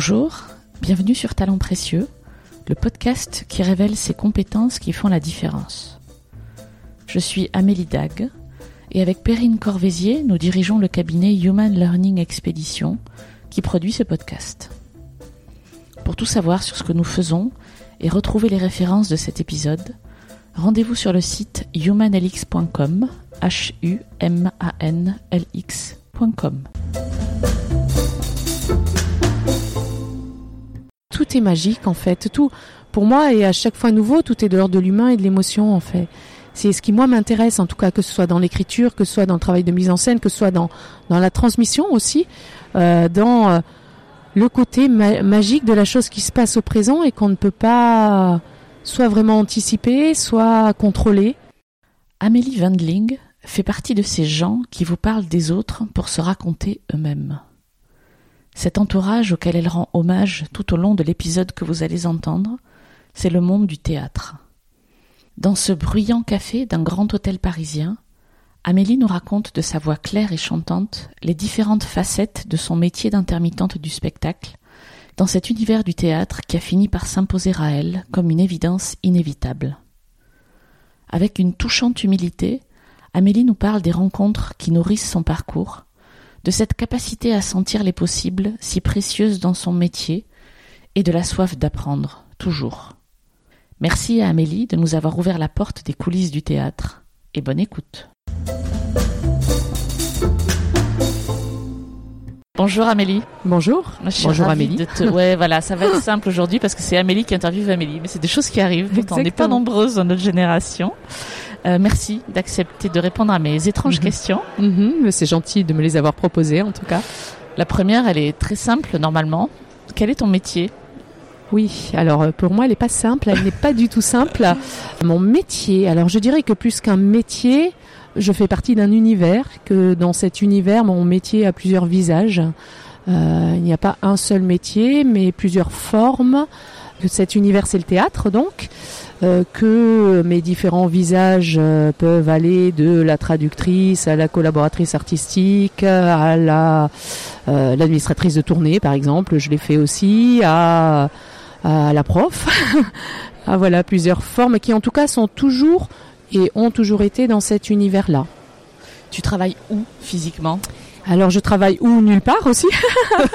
Bonjour, bienvenue sur Talents Précieux, le podcast qui révèle ces compétences qui font la différence. Je suis Amélie Dag et avec Perrine Corvézier, nous dirigeons le cabinet Human Learning Expedition qui produit ce podcast. Pour tout savoir sur ce que nous faisons et retrouver les références de cet épisode, rendez-vous sur le site humanlx.com, h u m a n l x.com. Tout est magique en fait, tout pour moi et à chaque fois nouveau, tout est de l'ordre de l'humain et de l'émotion en fait. C'est ce qui moi m'intéresse en tout cas, que ce soit dans l'écriture, que ce soit dans le travail de mise en scène, que ce soit dans dans la transmission aussi, euh, dans euh, le côté ma- magique de la chose qui se passe au présent et qu'on ne peut pas soit vraiment anticiper, soit contrôler. Amélie Wendling fait partie de ces gens qui vous parlent des autres pour se raconter eux-mêmes. Cet entourage auquel elle rend hommage tout au long de l'épisode que vous allez entendre, c'est le monde du théâtre. Dans ce bruyant café d'un grand hôtel parisien, Amélie nous raconte de sa voix claire et chantante les différentes facettes de son métier d'intermittente du spectacle, dans cet univers du théâtre qui a fini par s'imposer à elle comme une évidence inévitable. Avec une touchante humilité, Amélie nous parle des rencontres qui nourrissent son parcours, de cette capacité à sentir les possibles si précieuse dans son métier et de la soif d'apprendre, toujours. Merci à Amélie de nous avoir ouvert la porte des coulisses du théâtre et bonne écoute. Bonjour Amélie. Bonjour. Je suis Bonjour Amélie. de te- Ouais, voilà, ça va être simple aujourd'hui parce que c'est Amélie qui interviewe Amélie, mais c'est des choses qui arrivent. Pourtant, on n'est pas nombreuses dans notre génération. Euh, merci d'accepter de répondre à mes étranges questions. Mhm, c'est gentil de me les avoir proposées en tout cas. La première, elle est très simple normalement. Quel est ton métier? Oui, alors euh, pour moi, elle n'est pas simple, elle n'est pas du tout simple. Mon métier, alors je dirais que plus qu'un métier, je fais partie d'un univers, que dans cet univers, mon métier a plusieurs visages. Euh, il n'y a pas un seul métier, mais plusieurs formes. Que cet univers, c'est le théâtre, donc. Euh, que mes différents visages euh, peuvent aller de la traductrice à la collaboratrice artistique, à la euh, l'administratrice de tournée, par exemple, je l'ai fait aussi, à à la prof. ah voilà, plusieurs formes qui en tout cas sont toujours et ont toujours été dans cet univers-là. Tu travailles où physiquement? Alors je travaille où? Nulle part aussi.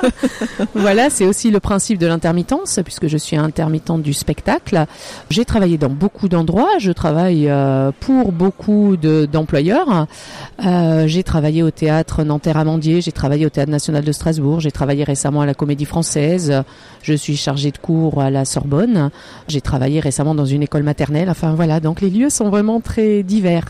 voilà, c'est aussi le principe de l'intermittence puisque je suis intermittente du spectacle. J'ai travaillé dans beaucoup d'endroits, je travaille euh, pour beaucoup de- d'employeurs. Euh, j'ai travaillé au théâtre Nanterre-Amandier, j'ai travaillé au théâtre national de Strasbourg, j'ai travaillé récemment à la Comédie Française, je suis chargée de cours à la Sorbonne, j'ai travaillé récemment dans une école maternelle. Enfin voilà, donc les lieux sont vraiment très divers.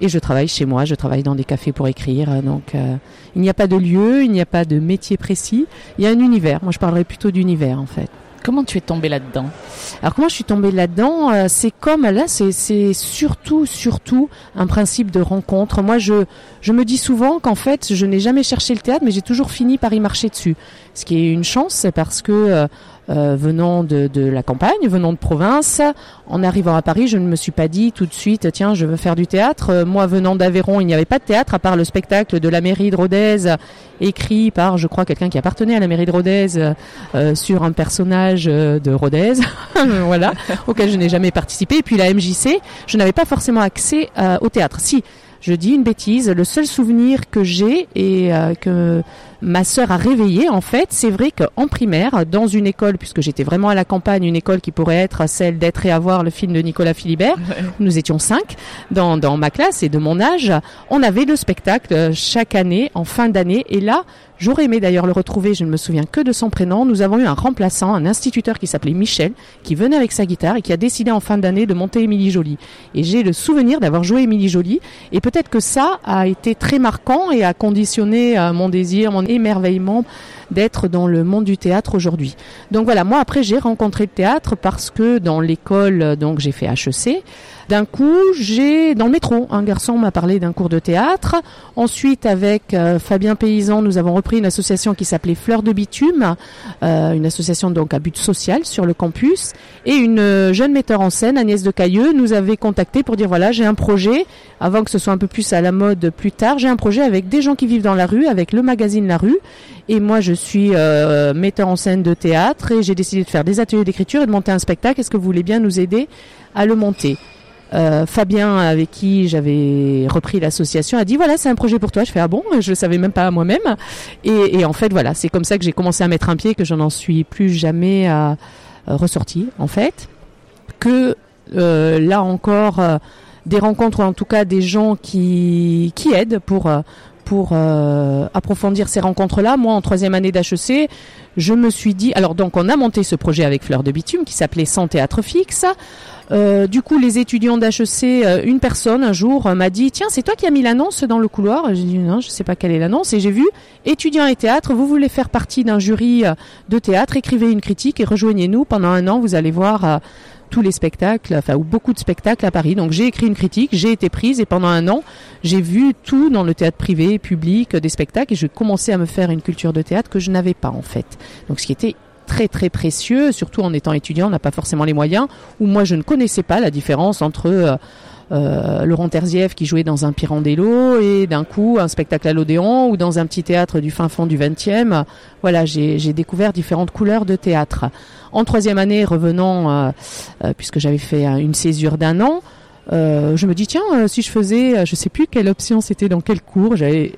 Et je travaille chez moi, je travaille dans des cafés pour écrire. Donc euh, il n'y a pas de lieu, il n'y a pas de métier précis. Il y a un univers. Moi je parlerais plutôt d'univers en fait. Comment tu es tombée là-dedans? Alors comment je suis tombée là-dedans Euh, C'est comme là, c'est c'est surtout surtout un principe de rencontre. Moi je je me dis souvent qu'en fait je n'ai jamais cherché le théâtre, mais j'ai toujours fini par y marcher dessus. Ce qui est une chance parce que euh, euh, venant de, de la campagne, venant de province, en arrivant à Paris, je ne me suis pas dit tout de suite tiens je veux faire du théâtre. Euh, moi venant d'Aveyron, il n'y avait pas de théâtre à part le spectacle de la mairie de Rodez écrit par je crois quelqu'un qui appartenait à la mairie de Rodez euh, sur un personnage de Rodez, voilà, auquel je n'ai jamais participé. Et puis la MJC, je n'avais pas forcément accès au théâtre. Si, je dis une bêtise, le seul souvenir que j'ai et que ma sœur a réveillé, en fait, c'est vrai qu'en primaire, dans une école, puisque j'étais vraiment à la campagne, une école qui pourrait être celle d'être et avoir le film de Nicolas Philibert, nous étions cinq dans, dans ma classe et de mon âge, on avait le spectacle euh, chaque année, en fin d'année, et là, J'aurais aimé d'ailleurs le retrouver, je ne me souviens que de son prénom. Nous avons eu un remplaçant, un instituteur qui s'appelait Michel, qui venait avec sa guitare et qui a décidé en fin d'année de monter Émilie Jolie. Et j'ai le souvenir d'avoir joué Émilie Jolie. Et peut-être que ça a été très marquant et a conditionné euh, mon désir, mon émerveillement d'être dans le monde du théâtre aujourd'hui. Donc voilà, moi après j'ai rencontré le théâtre parce que dans l'école, donc j'ai fait HEC. D'un coup, j'ai dans le métro, un garçon m'a parlé d'un cours de théâtre. Ensuite, avec euh, Fabien Paysan, nous avons repris une association qui s'appelait Fleurs de bitume, euh, une association donc à but social sur le campus. Et une euh, jeune metteur en scène, Agnès de Cailleux, nous avait contacté pour dire voilà, j'ai un projet. Avant que ce soit un peu plus à la mode plus tard, j'ai un projet avec des gens qui vivent dans la rue, avec le magazine La Rue. Et moi, je suis euh, metteur en scène de théâtre et j'ai décidé de faire des ateliers d'écriture et de monter un spectacle. Est-ce que vous voulez bien nous aider à le monter? Euh, Fabien, avec qui j'avais repris l'association, a dit voilà, c'est un projet pour toi. Je fais ah bon, je le savais même pas moi-même. Et, en fait, voilà, c'est comme ça que j'ai commencé à mettre un pied, que je n'en suis plus jamais euh, ressorti, en fait. Que là encore, des rencontres, en tout cas des gens qui aident pour pour euh, approfondir ces rencontres-là. Moi, en troisième année d'HEC, je me suis dit, alors donc on a monté ce projet avec Fleur de Bitume qui s'appelait Sans théâtre fixe. Euh, du coup, les étudiants d'HEC, euh, une personne un jour m'a dit, tiens, c'est toi qui as mis l'annonce dans le couloir? J'ai dit, non, je sais pas quelle est l'annonce. Et j'ai vu, étudiants et théâtre, vous voulez faire partie d'un jury de théâtre, écrivez une critique et rejoignez-nous. Pendant un an, vous allez voir tous les spectacles, enfin ou beaucoup de spectacles à Paris. Donc j'ai écrit une critique, j'ai été prise et pendant un an, j'ai vu tout dans le théâtre privé, public, des spectacles et j'ai commencé à me faire une culture de théâtre que je n'avais pas en fait. Donc ce qui était très très précieux, surtout en étant étudiant, on n'a pas forcément les moyens, ou moi je ne connaissais pas la différence entre euh, euh, Laurent Terzieff qui jouait dans un Pirandello et d'un coup un spectacle à l'Odéon ou dans un petit théâtre du fin fond du 20e. Voilà, j'ai découvert différentes couleurs de théâtre. En troisième année, revenant, euh, euh, puisque j'avais fait une césure d'un an, euh, je me dis tiens, euh, si je faisais, je sais plus quelle option c'était dans quel cours, j'avais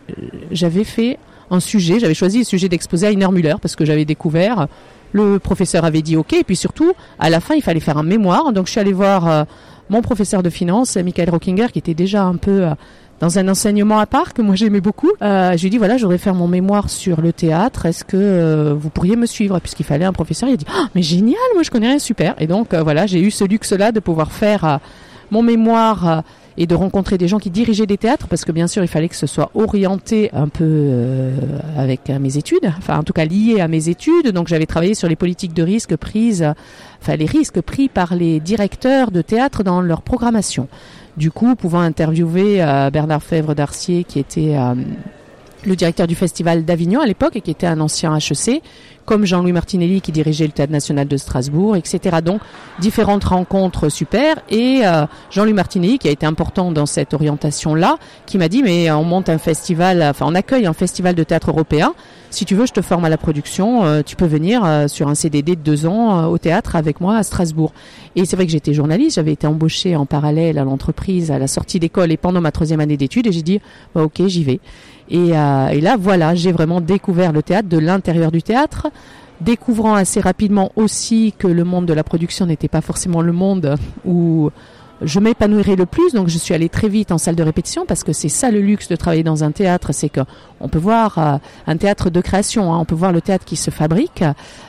fait un sujet, j'avais choisi le sujet d'exposer à Müller parce que j'avais découvert. Le professeur avait dit OK, et puis surtout, à la fin, il fallait faire un mémoire. Donc je suis allée voir mon professeur de finance, Michael Rockinger, qui était déjà un peu dans un enseignement à part que moi j'aimais beaucoup. Euh, je lui ai dit voilà, je voudrais faire mon mémoire sur le théâtre. Est-ce que euh, vous pourriez me suivre? Puisqu'il fallait un professeur. Il a dit oh, mais génial, moi je connais rien, super. Et donc euh, voilà, j'ai eu ce luxe-là de pouvoir faire euh, mon mémoire euh, et de rencontrer des gens qui dirigeaient des théâtres parce que bien sûr il fallait que ce soit orienté un peu euh, avec mes études, enfin en tout cas lié à mes études. Donc j'avais travaillé sur les politiques de risque prises, enfin les risques pris par les directeurs de théâtre dans leur programmation. Du coup, pouvant interviewer euh, Bernard Fèvre d'Arcier qui était euh, le directeur du festival d'Avignon à l'époque et qui était un ancien HEC, comme Jean-Louis Martinelli qui dirigeait le Théâtre National de Strasbourg, etc. Donc différentes rencontres super et euh, Jean-Louis Martinelli qui a été important dans cette orientation-là, qui m'a dit mais on monte un festival, enfin on accueille un festival de théâtre européen. Si tu veux, je te forme à la production. Euh, tu peux venir euh, sur un CDD de deux ans au théâtre avec moi à Strasbourg. Et c'est vrai que j'étais journaliste, j'avais été embauchée en parallèle à l'entreprise à la sortie d'école et pendant ma troisième année d'études et j'ai dit bah, ok j'y vais. Et, euh, et là, voilà, j'ai vraiment découvert le théâtre de l'intérieur du théâtre, découvrant assez rapidement aussi que le monde de la production n'était pas forcément le monde où je m'épanouirais le plus. Donc, je suis allée très vite en salle de répétition parce que c'est ça le luxe de travailler dans un théâtre, c'est que on peut voir euh, un théâtre de création, hein, on peut voir le théâtre qui se fabrique.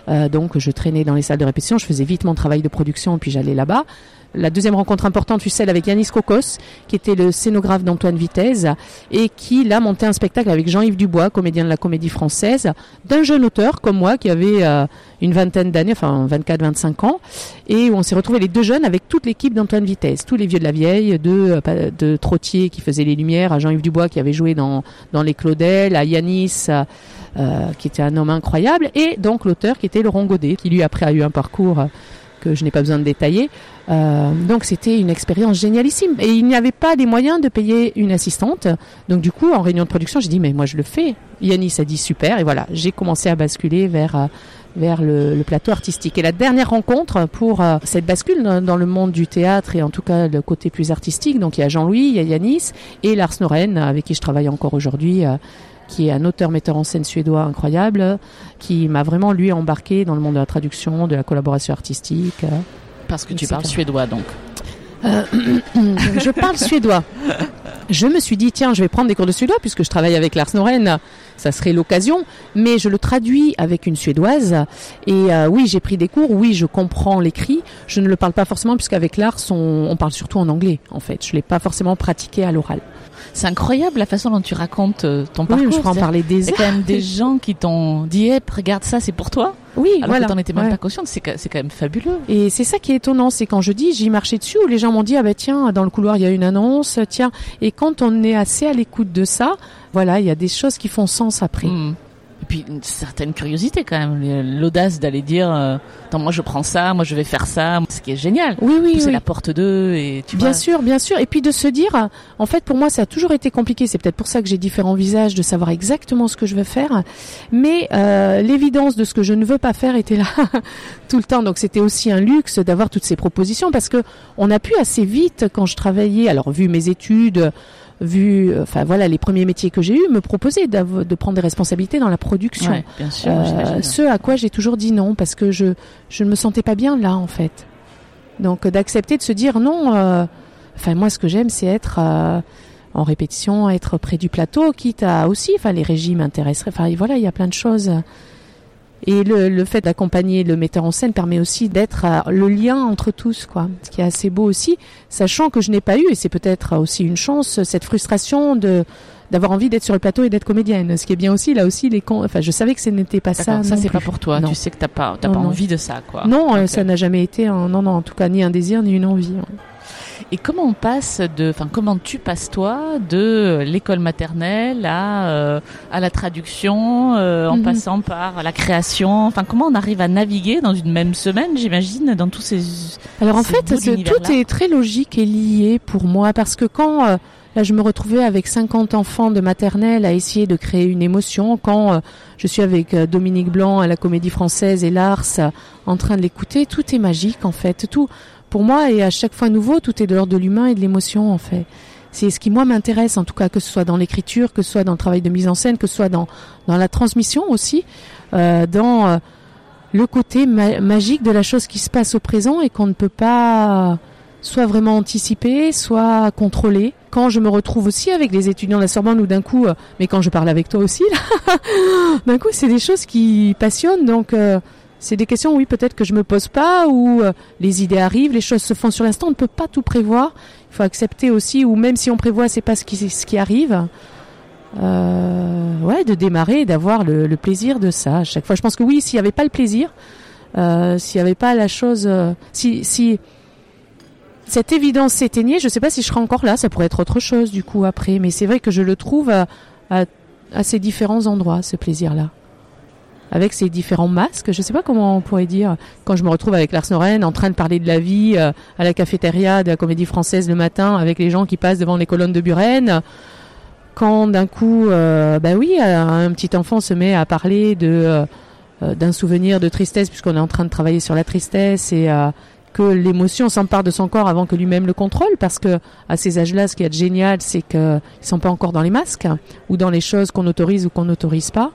Euh, donc, je traînais dans les salles de répétition, je faisais vite mon travail de production, puis j'allais là-bas. La deuxième rencontre importante fut celle avec Yanis Kokos, qui était le scénographe d'Antoine Vitesse, et qui, là, montait un spectacle avec Jean-Yves Dubois, comédien de la comédie française, d'un jeune auteur comme moi, qui avait euh, une vingtaine d'années, enfin 24-25 ans, et où on s'est retrouvés les deux jeunes avec toute l'équipe d'Antoine Vitesse, tous les vieux de la vieille, de, euh, de Trottier qui faisait les lumières, à Jean-Yves Dubois qui avait joué dans, dans Les Claudel, à Yanis, euh, qui était un homme incroyable, et donc l'auteur qui était Laurent Godet, qui lui après a eu un parcours que je n'ai pas besoin de détailler. Euh, donc c'était une expérience génialissime. Et il n'y avait pas les moyens de payer une assistante. Donc du coup, en réunion de production, j'ai dit, mais moi je le fais. Yanis a dit super. Et voilà, j'ai commencé à basculer vers... Euh, vers le, plateau artistique. Et la dernière rencontre pour euh, cette bascule dans, le monde du théâtre et en tout cas le côté plus artistique, donc il y a Jean-Louis, il y a Yanis et Lars Noren avec qui je travaille encore aujourd'hui, qui est un auteur-metteur en scène suédois incroyable, qui m'a vraiment lui embarqué dans le monde de la traduction, de la collaboration artistique. Parce que tu parles suédois donc. Euh, je parle suédois. Je me suis dit tiens, je vais prendre des cours de suédois puisque je travaille avec Lars Noren, ça serait l'occasion, mais je le traduis avec une suédoise et euh, oui, j'ai pris des cours, oui, je comprends l'écrit, je ne le parle pas forcément puisqu'avec Lars on, on, parle surtout en anglais en fait, je l'ai pas forcément pratiqué à l'oral. C'est incroyable la façon dont tu racontes euh, ton parcours. Oui, je peux en parler des Il y a quand même des gens qui t'ont dit hey, regarde ça, c'est pour toi. Oui, Alors voilà. que t'en étais même Ouais. pas consciente, c'est quand même fabuleux. Et c'est ça qui est étonnant, c'est quand je dis j'y marchais dessus où les gens m'ont dit ah ben tiens dans le couloir il y a une annonce, tiens et quand on est assez à l'écoute de ça, voilà il y a des choses qui font sens après. Mm. Et puis une certaine curiosité quand même, l'audace d'aller dire, euh, attends moi je prends ça, moi je vais faire ça, ce qui est génial. Oui oui. C'est la porte d'eux et tu Bien vois. sûr, bien sûr. Et puis de se dire, en fait pour moi ça a toujours été compliqué. C'est peut-être pour ça que j'ai différents visages, de savoir exactement ce que je veux faire. Mais euh, l'évidence de ce que je ne veux pas faire était là tout le temps. Donc c'était aussi un luxe d'avoir toutes ces propositions parce que on a pu assez vite quand je travaillais. Alors vu mes études vu, enfin voilà, les premiers métiers que j'ai eus, me proposer de prendre des responsabilités dans la production. Ouais, bien sûr, Euh, ce à quoi j'ai toujours dit non parce que je je ne me sentais pas bien là en fait. Donc d'accepter de se dire non. euh, Enfin moi ce que j'aime c'est être euh, en répétition, être près du plateau, quitte à aussi, enfin les régimes m'intéresseraient. Enfin voilà, il y a plein de choses. Et le, le fait d'accompagner le metteur en scène permet aussi d'être le lien entre tous, quoi. Ce qui est assez beau aussi, sachant que je n'ai pas eu, et c'est peut-être aussi une chance, cette frustration de d'avoir envie d'être sur le plateau et d'être comédienne. Ce qui est bien aussi, là aussi, les con... enfin, je savais que ce n'était pas ça. Ça, c'est pas pour toi. Non. Tu sais que t'as pas, t'as Non, pas non. envie de ça, quoi. Non, euh, ça n'a jamais été, un... non, non, en tout cas, ni un désir, ni une envie. Et comment on passe de, enfin, comment tu passes toi de l'école maternelle à euh, à la traduction, euh, en Mhm. passant par la création? Enfin, comment on arrive à naviguer dans une même semaine, j'imagine, dans tous ces. Alors en ces fait, tout est très logique et lié pour moi parce que quand euh, là je me retrouvais avec 50 enfants de maternelle à essayer de créer une émotion, quand je suis avec Dominique Blanc à la Comédie Française et Lars en train de l'écouter, tout est magique en fait. Tout pour moi et à chaque fois nouveau, tout est de l'ordre de l'humain et de l'émotion en fait. C'est ce qui moi m'intéresse en tout cas, que ce soit dans l'écriture, que ce soit dans le travail de mise en scène, que ce soit dans dans la transmission aussi, euh, dans euh, le côté ma- magique de la chose qui se passe au présent et qu'on ne peut pas soit vraiment anticiper, soit contrôler. Quand je me retrouve aussi avec les étudiants de la Sorbonne ou d'un coup, euh, mais quand je parle avec toi aussi, d'un coup, c'est des choses qui passionnent. Donc, c'est des questions, oui, peut-être que je me pose pas, ou euh, les idées arrivent, les choses se font sur l'instant. On ne peut pas tout prévoir. Il faut accepter aussi, ou même si on prévoit, c'est pas ce qui, ce qui arrive. Euh, ouais, de démarrer et d'avoir le, plaisir de ça. À chaque fois, je pense que oui, s'il n'y avait pas le plaisir, euh, s'il n'y avait pas la chose, si, si cette évidence s'éteignait, je ne sais pas si je serais encore là. Ça pourrait être autre chose du coup après, mais c'est vrai que je le trouve à, à, à ces différents endroits, ce plaisir-là. Avec ces différents masques, je ne sais pas comment on pourrait dire. Quand je me retrouve avec Lars Noren en train de parler de la vie euh, à la cafétéria de la Comédie Française le matin, avec les gens qui passent devant les colonnes de Buren, quand d'un coup, euh, bah oui, un petit enfant se met à parler de euh, euh, d'un souvenir de tristesse, puisqu'on est en train de travailler sur la tristesse et euh, que l'émotion s'empare de son corps avant que lui-même le contrôle, parce que à ces âges-là, ce qui est génial, c'est qu'ils sont pas encore dans les masques ou dans les choses qu'on autorise ou qu'on n'autorise pas.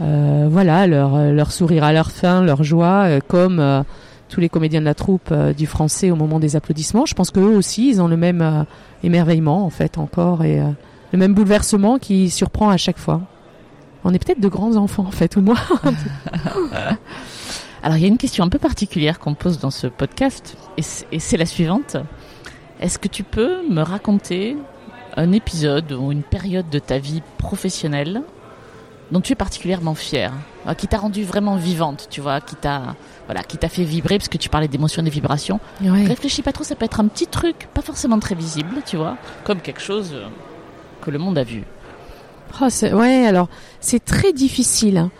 Euh, voilà, leur, leur sourire à leur fin, leur joie, euh, comme euh, tous les comédiens de la troupe euh, du français au moment des applaudissements. Je pense qu'eux aussi, ils ont le même euh, émerveillement, en fait, encore, et euh, le même bouleversement qui surprend à chaque fois. On est peut-être de grands enfants, en fait, ou moi. Alors, il y a une question un peu particulière qu'on pose dans ce podcast, et c'est la suivante. Est-ce que tu peux me raconter un épisode ou une période de ta vie professionnelle dont tu es particulièrement fière, euh, qui t'a rendue vraiment vivante, tu vois, qui t'a voilà, qui t'a fait vibrer parce que tu parlais d'émotions et des vibrations. Ouais. Réfléchis pas trop, ça peut être un petit truc, pas forcément très visible, tu vois, comme quelque chose euh, que le monde a vu. Oh, c'est- ouais, alors c'est très difficile. hein.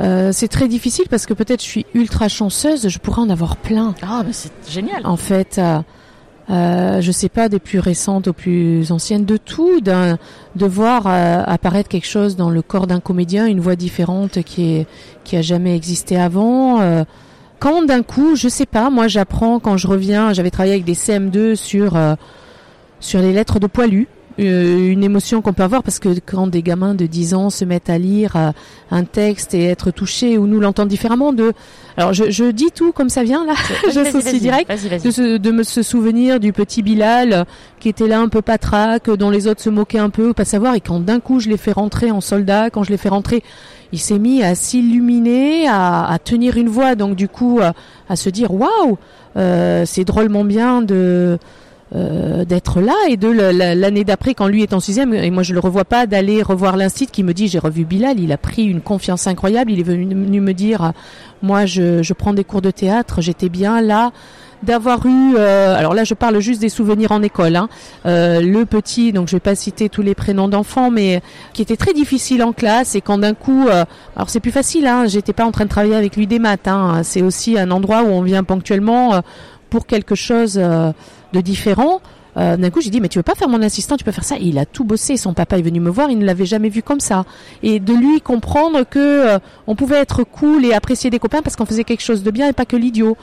Euh, c'est très difficile parce que peut-être je suis ultra chanceuse, je pourrais en avoir plein. Ah, mais c'est génial. En fait, euh, euh, je sais pas des plus récentes aux plus anciennes, de tout, d'un, de voir euh, apparaître quelque chose dans le corps d'un comédien, une voix différente qui est qui a jamais existé avant. euh, quand d'un coup, je sais pas, moi j'apprends quand je reviens, j'avais travaillé avec des CM2 sur euh, sur les lettres de poilu. Euh, une émotion qu'on peut avoir parce que quand des gamins de 10 ans se mettent à lire un texte et être touchés ou nous l'entendre différemment de alors je, je dis tout comme ça vient là j'associe direct de, se, de me se souvenir du petit Bilal qui était là un peu patraque, dont les autres se moquaient un peu, pas savoir. Et quand d'un coup je l'ai fait rentrer en soldat, quand je l'ai fait rentrer, il s'est mis à s'illuminer, à, à tenir une voix. Donc du coup, euh, à se dire waouh, euh, c'est drôlement bien de euh, d'être là et de l'année d'après quand lui est en sixième et moi je le revois pas d'aller revoir l'instit qui me dit j'ai revu Bilal il a pris une confiance incroyable. Il est venu, me dire moi je, je prends des cours de théâtre j'étais bien là. D'avoir eu, euh, alors là je parle juste des souvenirs en école, hein, euh, le petit, donc je vais pas citer tous les prénoms d'enfants, mais qui était très difficile en classe et quand d'un coup, euh, alors c'est plus facile, hein, j'étais pas en train de travailler avec lui des maths, hein, c'est aussi un endroit où on vient ponctuellement pour quelque chose de différent. Euh, d'un coup, j'ai dit, mais tu veux pas faire mon assistant, tu peux faire ça. Il a tout bossé. Son papa est venu me voir, il ne l'avait jamais vu comme ça. Et de lui comprendre que on pouvait être cool et apprécier des copains parce qu'on faisait quelque chose de bien et pas que l'idiot.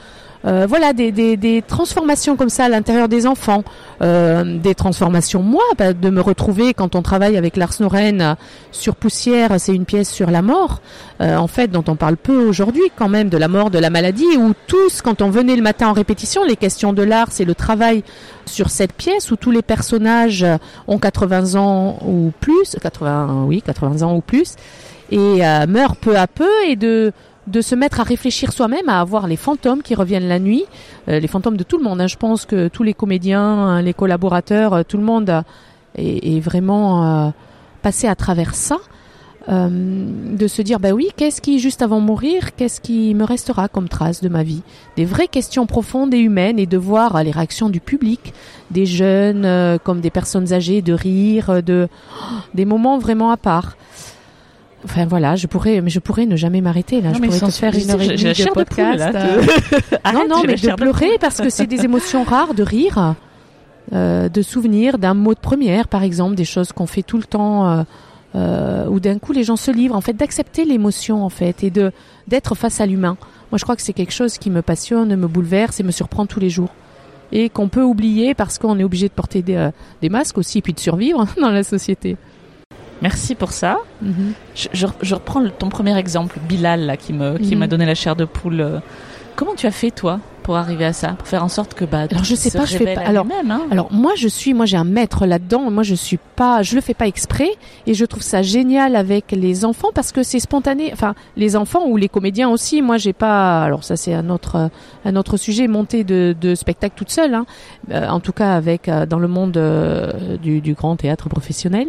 Euh, voilà des, des, transformations comme ça à l'intérieur des enfants, euh, des transformations moi bah, de me retrouver quand on travaille avec Lars Noren sur Poussière, c'est une pièce sur la mort, euh, en fait dont on parle peu aujourd'hui quand même de la mort, de la maladie, où tous quand on venait le matin en répétition, les questions de Lars et le travail sur cette pièce où tous les personnages ont 80 ans ou plus, 80 oui 80 ans ou plus et meurent peu à peu et de de se mettre à réfléchir soi-même, à avoir les fantômes qui reviennent la nuit, euh, les fantômes de tout le monde. Hein. Je pense que tous les comédiens, hein, les collaborateurs, euh, tout le monde est, vraiment euh, passé à travers ça. de se dire bah oui qu'est-ce qui juste avant mourir qu'est-ce qui me restera comme trace de ma vie? Des vraies questions profondes et humaines et de voir les réactions du public des jeunes comme des personnes âgées de rire de des moments vraiment à part Enfin voilà, je pourrais, mais je pourrais ne jamais m'arrêter là. je pourrais te faire une heure et demie de podcast. Euh. non, non, mais de pleurer parce que c'est des émotions rares, de rire, euh, de souvenirs d'un mot de première, par exemple, des choses qu'on fait tout le temps, euh, euh, où d'un coup les gens se livrent, en fait, d'accepter l'émotion, en fait, et de d'être face à l'humain. Moi, je crois que c'est quelque chose qui me passionne, me bouleverse et me surprend tous les jours, et qu'on peut oublier parce qu'on est obligé de porter des, des masques aussi, et puis de survivre dans la société. Merci pour ça. Mhm. je, reprends ton premier exemple, Bilal, là, qui me qui m'a mhm. donné la chair de poule. Comment tu as fait toi pour arriver à ça, pour faire en sorte que bah alors je sais pas, je fais pas. Alors même, hein. alors moi je suis, moi j'ai un maître là-dedans. Moi je suis pas, je le fais pas exprès et je trouve ça génial avec les enfants parce que c'est spontané. Enfin les enfants ou les comédiens aussi. Moi j'ai pas, alors ça c'est un autre un autre sujet, monter de, de spectacle toute seule. Hein. Euh, en tout cas avec euh, dans le monde euh, du, du, grand théâtre professionnel,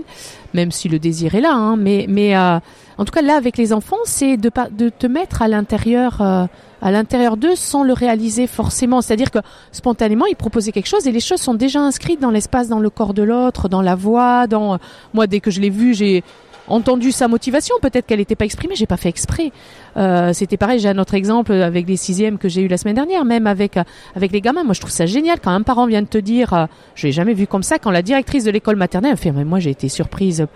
même si le désir est là. Hein. mais mais en tout cas là avec les enfants, c'est de de te mettre à l'intérieur à l'intérieur d'eux sans le réaliser forcément. C'est-à-dire que spontanément, ils proposaient quelque chose et les choses sont déjà inscrites dans l'espace, dans le corps de l'autre, dans la voix, dans moi dès que je l'ai vu, j'ai entendu sa motivation. Peut-être qu'elle n'était pas exprimée, j'ai pas fait exprès. Euh, c'était pareil. J'ai un autre exemple avec les sixièmes que j'ai eu la semaine dernière, même avec avec les gamins. Moi, je trouve ça génial quand un parent vient de te dire, euh, je l'ai jamais vu comme ça. Quand la directrice de l'école maternelle fait, mais moi j'ai été surprise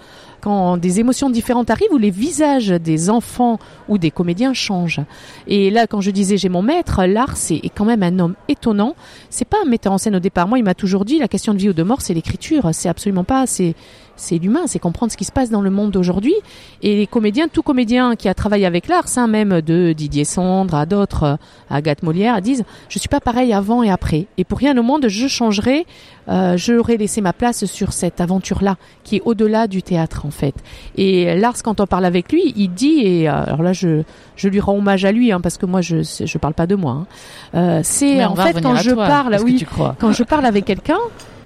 quand des émotions différentes arrivent où les visages des enfants ou des comédiens changent. Et là, quand je disais j'ai mon maître, l'art c'est quand même un homme étonnant. C'est pas un metteur en scène au départ. Moi, il m'a toujours dit la question de vie ou de mort, c'est l'écriture. C'est absolument pas. C'est c'est l'humain, c'est comprendre ce qui se passe dans le monde d'aujourd'hui. Et les comédiens, tout comédien qui a travaillé avec l'art, ça même de Didier Sandre à d'autres, à Agathe Molière, disent je suis pas pareil avant et après. Et pour rien au monde, je changerai, euh, j'aurais laissé ma place sur cette aventure-là, qui est au-delà du théâtre en fait. Et Lars, quand on parle avec lui, il dit, et euh, alors là je, je lui rends hommage à lui, hein, parce que moi je je parle pas de moi. Hein. Euh, c'est en fait quand je parle, oui, quand je parle avec quelqu'un.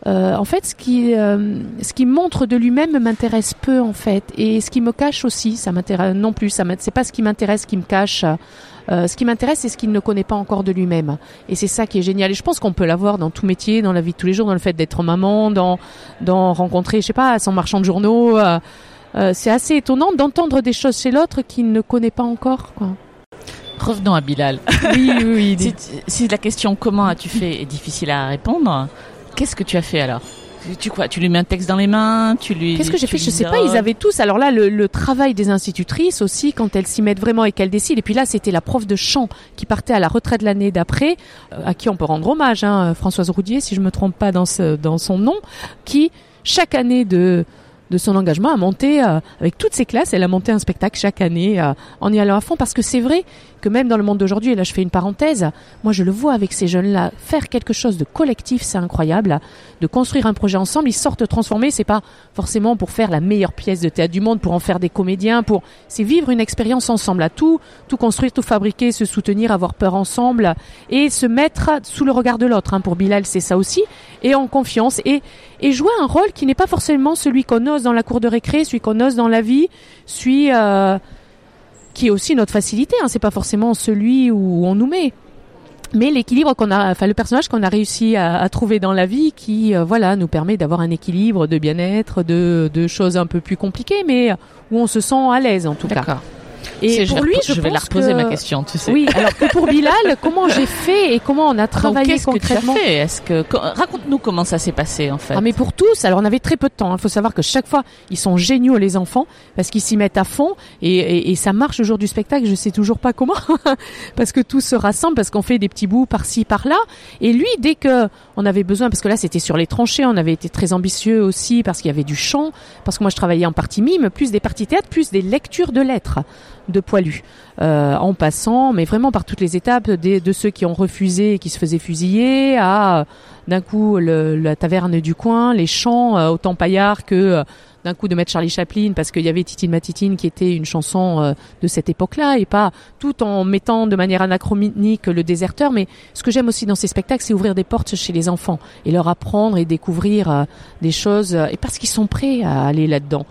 Euh, en fait, ce qui, euh, ce qui montre de lui-même m'intéresse peu, en fait, et ce qui me cache aussi, ça m'intéresse non plus. Ça c'est pas ce qui m'intéresse qui me cache. Euh, ce qui m'intéresse, c'est ce qu'il ne connaît pas encore de lui-même, et c'est ça qui est génial. Et je pense qu'on peut l'avoir dans tout métier, dans la vie de tous les jours, dans le fait d'être maman, dans, dans rencontrer, je sais pas, son marchand de journaux. c'est assez étonnant d'entendre des choses chez l'autre qu'il ne connaît pas encore, quoi. Revenons à Bilal. Oui, oui, oui. si, si, la question comment as-tu fait est difficile à répondre, Qu'est-ce que tu as fait alors? Tu quoi Tu lui mets un texte dans les mains Tu lui Qu'est-ce que j'ai fait? Je sais pas. Ils avaient tous. Alors là, le, travail des institutrices aussi, quand elles s'y mettent vraiment et qu'elles décident. Et puis là, c'était la prof de chant qui partait à la retraite l'année d'après, euh, à qui on peut rendre hommage, hein, Françoise Roudier, si je me trompe pas dans ce, dans son nom, qui chaque année de de son engagement a monté euh, avec toutes ses classes, elle a monté un spectacle chaque année euh, en y allant à fond parce que c'est vrai que même dans le monde d'aujourd'hui, et là je fais une parenthèse, moi je le vois avec ces jeunes-là, faire quelque chose de collectif, c'est incroyable, de construire un projet ensemble, ils sortent transformés, c'est pas forcément pour faire la meilleure pièce de théâtre du monde, pour en faire des comédiens, pour c'est vivre une expérience ensemble, à tout, tout construire, tout fabriquer, se soutenir, avoir peur ensemble et se mettre sous le regard de l'autre. Hein. Pour Bilal, c'est ça aussi, et en confiance et jouer un rôle qui n'est pas forcément celui qu'on ose dans la cour de récré, celui qu'on ose dans la vie, celui euh, qui est aussi notre facilité. Hein, c'est pas forcément celui où on nous met. mais l'équilibre qu'on a, enfin le personnage qu'on a réussi à, trouver dans la vie, qui euh, voilà nous permet d'avoir un équilibre de bien-être, de choses un peu plus compliquées, mais où on se sent à l'aise en tout cas. Et pour lui, je, vais la reposer ma question, tu sais. Oui, alors que pour Bilal, comment j'ai fait et comment on a travaillé concrètement que tu as fait Est-ce que raconte-nous comment ça s'est passé en fait Ah mais pour tous, alors on avait très peu de temps. Il faut savoir que chaque fois, ils sont géniaux les enfants parce qu'ils s'y mettent à fond et, et, et, ça marche le jour du spectacle. Je sais toujours pas comment parce que tous se rassemblent parce qu'on fait des petits bouts par-ci par-là. Et lui, dès que on avait besoin, parce que là c'était sur les tranchées, on avait été très ambitieux aussi parce qu'il y avait du chant, parce que moi je travaillais en partie mime, plus des parties théâtre, plus des lectures de lettres de poilus, euh, en passant, mais vraiment par toutes les étapes, des, de ceux qui ont refusé et qui se faisaient fusiller, à d'un coup le, la taverne du coin, les chants, euh, autant paillards que euh, d'un coup de mettre Charlie Chaplin parce qu'il y avait Titine Matitine qui était une chanson euh, de cette époque-là et pas tout en mettant de manière anachronique le déserteur. Mais ce que j'aime aussi dans ces spectacles c'est ouvrir des portes chez les enfants et leur apprendre et découvrir euh, des choses et parce qu'ils sont prêts à aller là-dedans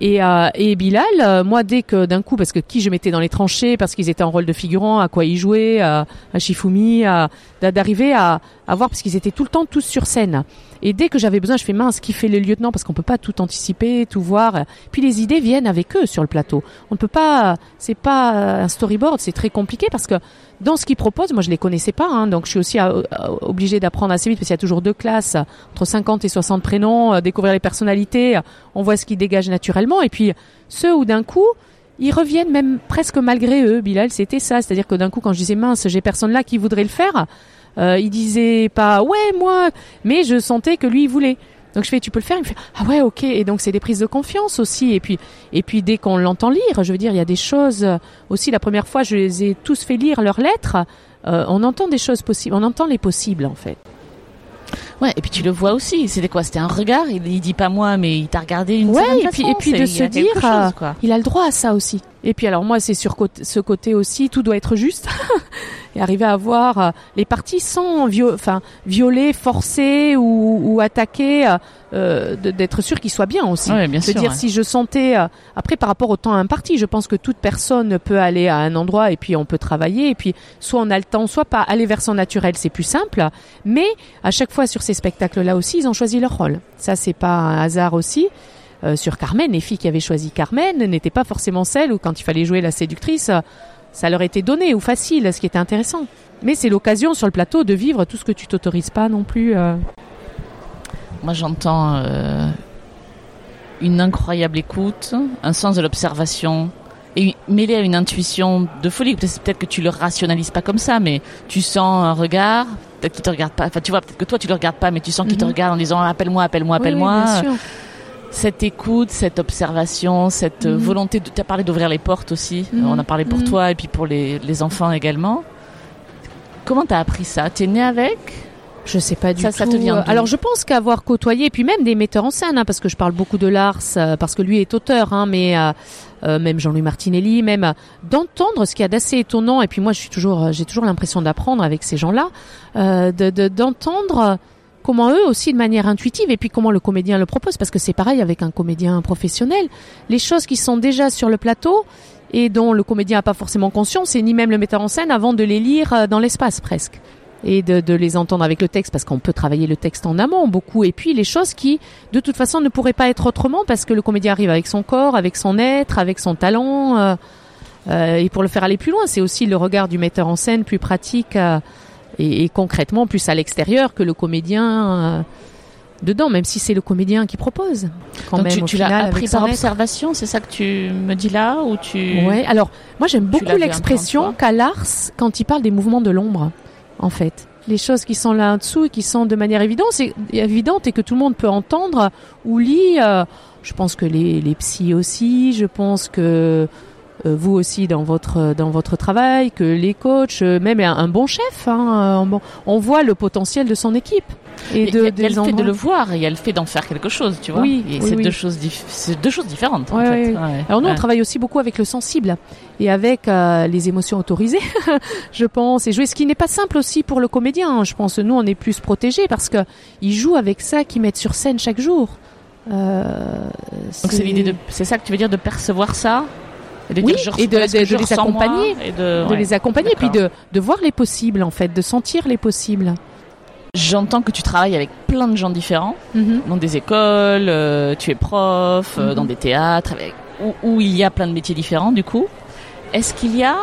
et, euh, et Bilal moi dès que d'un coup parce que qui je mettais dans les tranchées parce qu'ils étaient en rôle de figurant à quoi ils jouaient à, à Shifumi à d'arriver à, à voir parce qu'ils étaient tout le temps tous sur scène et dès que j'avais besoin, je fais mince, qui fait le lieutenant? Parce qu'on peut pas tout anticiper, tout voir. Puis les idées viennent avec eux sur le plateau. On ne peut pas, c'est pas un storyboard, c'est très compliqué parce que dans ce qu'ils proposent, moi je les connaissais pas, hein, donc je suis aussi euh, obligée d'apprendre assez vite parce qu'il y a toujours deux classes, entre 50 et 60 prénoms, euh, découvrir les personnalités, on voit ce qui dégage naturellement, et puis ceux où d'un coup ils reviennent même presque malgré eux. Bilal, c'était ça, c'est-à-dire que d'un coup quand je disais mince, j'ai personne là qui voudrait le faire euh, il disait pas ouais moi, mais je sentais que lui il voulait. Donc je fais tu peux le faire, il me fait ah ouais ok et donc c'est des prises de confiance aussi et puis et puis dès qu'on l'entend lire, je veux dire il y a des choses aussi la première fois je les ai tous fait lire leurs lettres, euh, on entend des choses possibles, on entend les possibles en fait. Ouais, et puis tu le vois aussi. C'était quoi? C'était un regard? Il, il, dit pas moi, mais il t'a regardé une ouais, certaine et puis, façon. et puis de se dire, chose, quoi. il a le droit à ça aussi. Et puis alors moi, c'est sur ce côté aussi, tout doit être juste. et arriver à voir euh, les parties sans enfin, violer, forcer ou, ou attaquer, euh, d'être sûr qu'il soit bien aussi. Ouais, bien sûr, dire ouais. si je sentais, euh, après par rapport au temps imparti, je pense que toute personne peut aller à un endroit et puis on peut travailler et puis soit on a le temps, soit pas aller vers son naturel, c'est plus simple. Mais à chaque fois sur ces spectacles-là aussi, ils ont choisi leur rôle. Ça, c'est pas un hasard aussi. Euh, sur Carmen, les filles qui avaient choisi Carmen n'étaient pas forcément celles où quand il fallait jouer la séductrice, ça leur était donné ou facile, ce qui était intéressant. Mais c'est l'occasion sur le plateau de vivre tout ce que tu t'autorises pas non plus. Euh... Moi, j'entends euh, une incroyable écoute, un sens de l'observation, et mêlé à une intuition de folie. Peut-être peut que tu le rationalises pas comme ça, mais tu sens un regard, peut-être qu'il te regarde pas. Enfin, tu vois, peut-être que toi tu le regardes pas, mais tu sens qu'il Mhm. te regarde en disant appelle-moi, appelle-moi, appelle-moi. Oui. Cette écoute, cette observation, cette euh, Mhm. volonté. De... Tu as parlé d'ouvrir les portes aussi. Mhm. On a parlé pour Mhm. toi et puis pour les, les enfants également. Comment t'as appris ça? T'es né avec? Je sais pas du Ça, tout. ça te vient Alors je pense qu'avoir côtoyé, et puis même des metteurs en scène, hein, parce que je parle beaucoup de Lars, euh, parce que lui est auteur, hein, mais euh, euh, même Jean-Louis Martinelli, même euh, d'entendre ce qu'il y a d'assez étonnant. Et puis moi, je suis toujours, euh, j'ai toujours l'impression d'apprendre avec ces gens-là, euh, de de- d'entendre comment eux aussi de manière intuitive, et puis comment le comédien le propose, parce que c'est pareil avec un comédien professionnel. Les choses qui sont déjà sur le plateau et dont le comédien n'a pas forcément conscience, et ni même le metteur en scène avant de les lire euh, dans l'espace presque et de, de les entendre avec le texte parce qu'on peut travailler le texte en amont beaucoup et puis les choses qui de toute façon ne pourraient pas être autrement parce que le comédien arrive avec son corps avec son être avec son talent euh, euh, et pour le faire aller plus loin c'est aussi le regard du metteur en scène plus pratique et, et concrètement plus à l'extérieur que le comédien euh, dedans même si c'est le comédien qui propose quand Donc même tu, l'as appris par observation, c'est ça que tu me dis là ou tu Ouais, alors moi j'aime beaucoup l'expression qu'a Lars quand il parle des mouvements de l'ombre, en fait. Les choses qui sont là en dessous et qui sont de manière évidente, et, évidente et que tout le monde peut entendre ou lit. euh, je pense que les, les psys aussi, je pense que vous aussi dans votre dans votre travail, que les coachs, euh, même un, un bon chef, hein, on voit le potentiel de son équipe et Il y de a- il y a le fait de le voir et il y a le fait d'en faire quelque chose, tu vois. Oui, et oui, c'est oui. deux choses, c'est deux choses différentes. en fait. ouais. Alors nous, Ouais. on travaille aussi beaucoup avec le sensible et avec euh, les émotions autorisées, je pense, et jouer. Ce qui n'est pas simple aussi pour le comédien. hein. Je pense nous, on est plus protégés parce que ils jouent avec ça qu'ils mettent sur scène chaque jour. Euh, Donc c'est l'idée de, c'est ça que tu veux dire de percevoir ça oui, et de, les accompagner, et de, les accompagner, puis de, de voir les possibles en fait, de sentir les possibles. J'entends que tu travailles avec plein de gens différents, mhm. dans des écoles, euh, tu es prof, euh, dans mhm. des théâtres, avec, où, il y a plein de métiers différents du coup. Est-ce qu'il y a,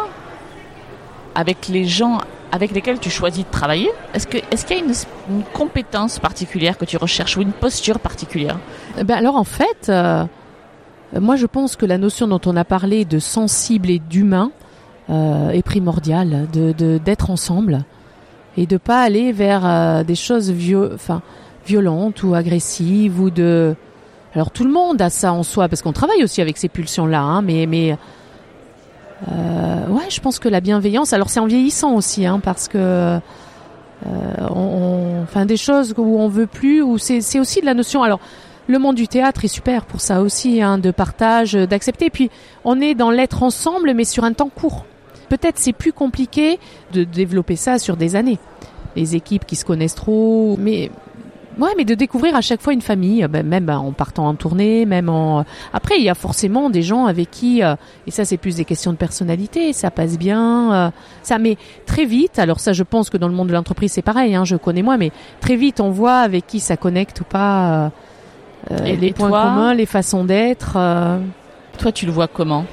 avec les gens avec lesquels tu choisis de travailler, est-ce qu'il est qu'il y a une, compétence particulière que tu recherches ou une posture particulière? Eh ben Alors en fait, euh, moi je pense que la notion dont on a parlé de sensible et d'humain est primordiale, d'être de, d'être ensemble et de pas aller vers euh, des choses violentes ou agressives ou de alors tout le monde a ça en soi parce qu'on travaille aussi avec ces pulsions là hein, mais mais euh, ouais je pense que la bienveillance alors c'est en vieillissant aussi hein, parce que euh, on, enfin des choses où on veut plus ou c'est c'est aussi de la notion alors le monde du théâtre est super pour ça aussi, hein, de partage, d'accepter. Puis on est dans l'être ensemble, mais sur un temps court. Peut-être c'est plus compliqué de développer ça sur des années. Les équipes qui se connaissent trop, mais Ouais, mais de découvrir à chaque fois une famille, ben, même en partant en tournée, même en. Après, il y a forcément des gens avec qui, euh, et ça c'est plus des questions de personnalité, ça passe bien, euh, ça. Mais très vite, alors ça, je pense que dans le monde de l'entreprise c'est pareil, hein, je connais moi, mais très vite on voit avec qui ça connecte ou pas, euh, les points communs, les façons d'être. Toi, tu le vois comment?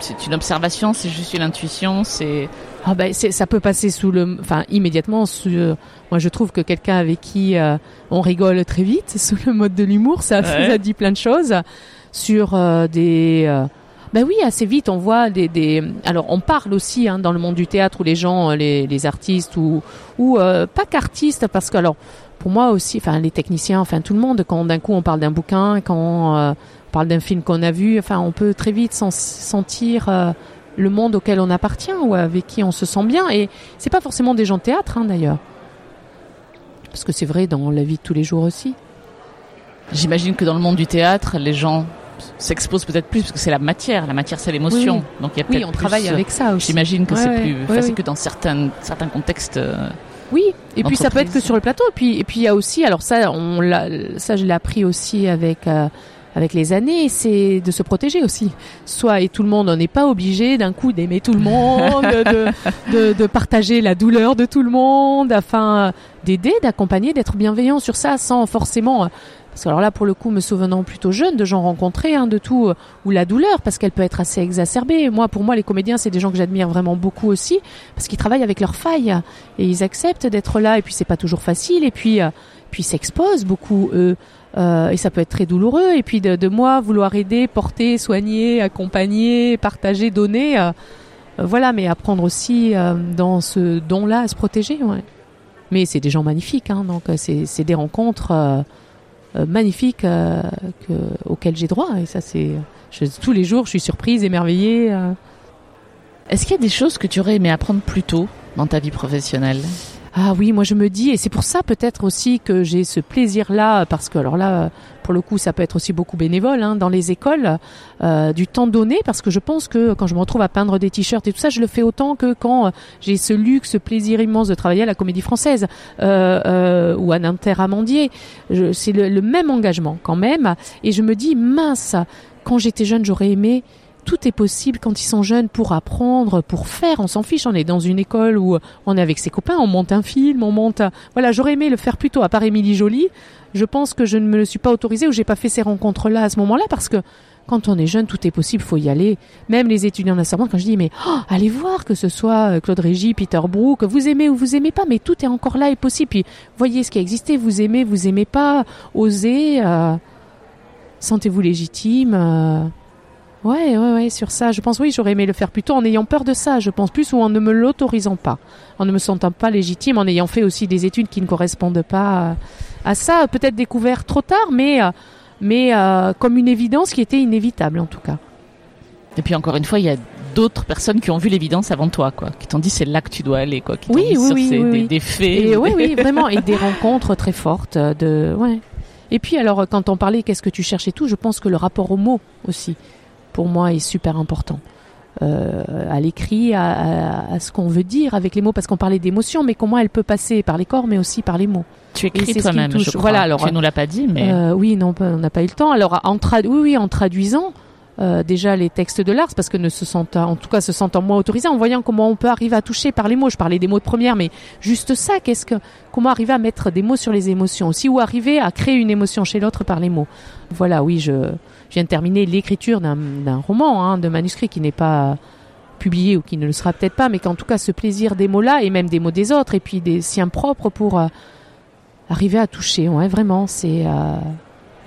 C'est une observation, c'est juste une intuition, c'est ah ben ça peut passer sous le, enfin immédiatement. Sur, moi, je trouve que quelqu'un avec qui euh, on rigole très vite sous le mode de l'humour, ça, ça dit plein de choses sur euh, des. Euh, ben oui, assez vite, on voit des, des... alors on parle aussi hein, dans le monde du théâtre où les gens, les, les artistes ou ou pas qu'artistes parce que alors pour moi aussi, enfin les techniciens, enfin tout le monde, quand d'un coup on parle d'un bouquin, quand on parle d'un film qu'on a vu. Enfin, on peut très vite sentir euh, le monde auquel on appartient ou avec qui on se sent bien. Et c'est pas forcément des gens de théâtre, hein, d'ailleurs, parce que c'est vrai dans la vie de tous les jours aussi. J'imagine que dans le monde du théâtre, les gens s'exposent peut-être plus parce que c'est la matière. La matière, c'est l'émotion. Donc il y a oui, on travaille avec ça aussi. J'imagine que c'est plus facile que dans certains certains contextes. Euh, oui, et puis ça peut être que sur le plateau. Et puis et puis il y a aussi, alors ça, on ça je l'ai appris aussi avec. Euh, avec les années, c'est de se protéger aussi. Soit et tout le monde, on n'est pas obligé d'un coup d'aimer tout le monde, de, de, partager la douleur de tout le monde, afin d'aider, d'accompagner, d'être bienveillant sur ça, sans forcément. Alors là, pour le coup, me souvenant plutôt jeune de gens rencontrés, hein, de tout, ou la douleur, parce qu'elle peut être assez exacerbée. Moi, pour moi, les comédiens, c'est des gens que j'admire vraiment beaucoup aussi, parce qu'ils travaillent avec leurs failles et ils acceptent d'être là. Et puis c'est pas toujours facile. Et puis, euh, puis s'exposent beaucoup eux. Euh, et ça peut être très douloureux. Et puis de, moi, vouloir aider, porter, soigner, accompagner, partager, donner, euh, euh, voilà. Mais apprendre aussi dans ce don-là à se protéger. Mais c'est des gens magnifiques, hein, donc c'est des rencontres magnifiques que, auxquelles j'ai droit. Et ça, c'est tous les jours, je suis surprise, émerveillée. Est-ce qu'il y a des choses que tu aurais aimé apprendre plus tôt dans ta vie professionnelle? Ah oui, moi je me dis, et c'est pour ça peut-être aussi que j'ai ce plaisir-là, parce que alors là, pour le coup, ça peut être aussi beaucoup bénévole hein, dans les écoles, euh, du temps donné, parce que je pense que quand je me retrouve à peindre des t-shirts et tout ça, je le fais autant que quand j'ai ce luxe, ce plaisir immense de travailler à la Comédie Française euh, euh ou à Amandier. C'est le même engagement quand même, et je me dis mince, quand j'étais jeune, j'aurais aimé tout est possible quand ils sont jeunes pour apprendre, pour faire. On s'en fiche. On est dans une école où on est avec ses copains, on monte un film, on monte. Voilà, j'aurais aimé le faire plus tôt. À part Émilie Jolie, je pense que je ne me le suis pas autorisé ou j'ai pas fait ces rencontres-là à ce moment-là parce que quand on est jeune, tout est possible, faut y aller. Même les étudiants de quand je dis, mais oh, allez voir que ce soit euh, Claude Régis, Peter Brook, vous aimez ou vous aimez pas, mais tout est encore là et possible. Puis voyez ce qui a existé, vous aimez, vous aimez pas, osez, euh, sentez-vous légitime. Euh, Ouais, ouais, ouais, sur ça, je pense oui, j'aurais aimé le faire plutôt en ayant peur de ça, je pense plus, ou en ne me l'autorisant pas, en ne me sentant pas légitime, en ayant fait aussi des études qui ne correspondent pas à ça, peut-être découvert trop tard, mais, euh, mais euh, comme une évidence qui était inévitable en tout cas. Et puis encore une fois, il y a d'autres personnes qui ont vu l'évidence avant toi, quoi, qui t'ont dit c'est là que tu dois aller, quoi, qui oui, oui, oui, sur oui, des, faits. Et, oui, oui, vraiment, et des rencontres très fortes, de, ouais. Et puis alors, quand on parlait qu'est-ce que tu cherches et tout, je pense que le rapport au mot aussi pour moi est super important. Euh, à l'écrit, à, ce qu'on veut dire avec les mots, parce qu'on parlait d'émotion, mais comment elle peut passer par les corps, mais aussi par les mots. Tu écris toi-même, je crois. Voilà, alors, tu nous l'as pas dit, mais euh, oui, non, on n'a pas eu le temps. Alors, en oui, oui, en traduisant, euh, déjà les textes de l'art parce que ne se sentent en tout cas se sentant moins autorisés en voyant comment on peut arriver à toucher par les mots. Je parlais des mots de première, mais juste ça, qu'est-ce que comment arriver à mettre des mots sur les émotions aussi ou arriver à créer une émotion chez l'autre par les mots. Voilà, oui, je, viens de terminer l'écriture d'un roman, hein, de manuscrit qui n'est pas publié ou qui ne le sera peut-être pas, mais qu'en tout cas ce plaisir des mots-là et même des mots des autres et puis des siens propres pour euh, arriver à toucher. Ouais, vraiment, c'est euh,